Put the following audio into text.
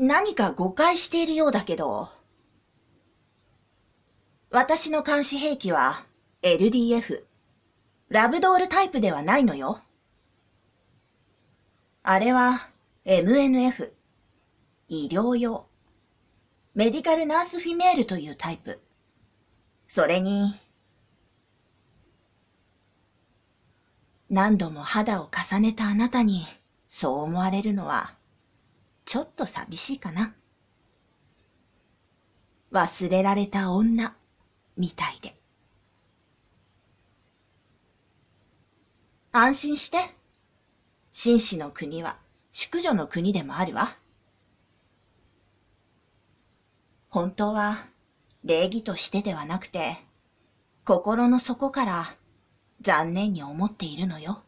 何か誤解しているようだけど、私の監視兵器は LDF、ラブドールタイプではないのよ。あれは MNF、医療用、メディカルナースフィメールというタイプ。それに、何度も肌を重ねたあなたにそう思われるのは、ちょっと寂しいかな。忘れられた女、みたいで。安心して。紳士の国は淑女の国でもあるわ。本当は礼儀としてではなくて、心の底から残念に思っているのよ。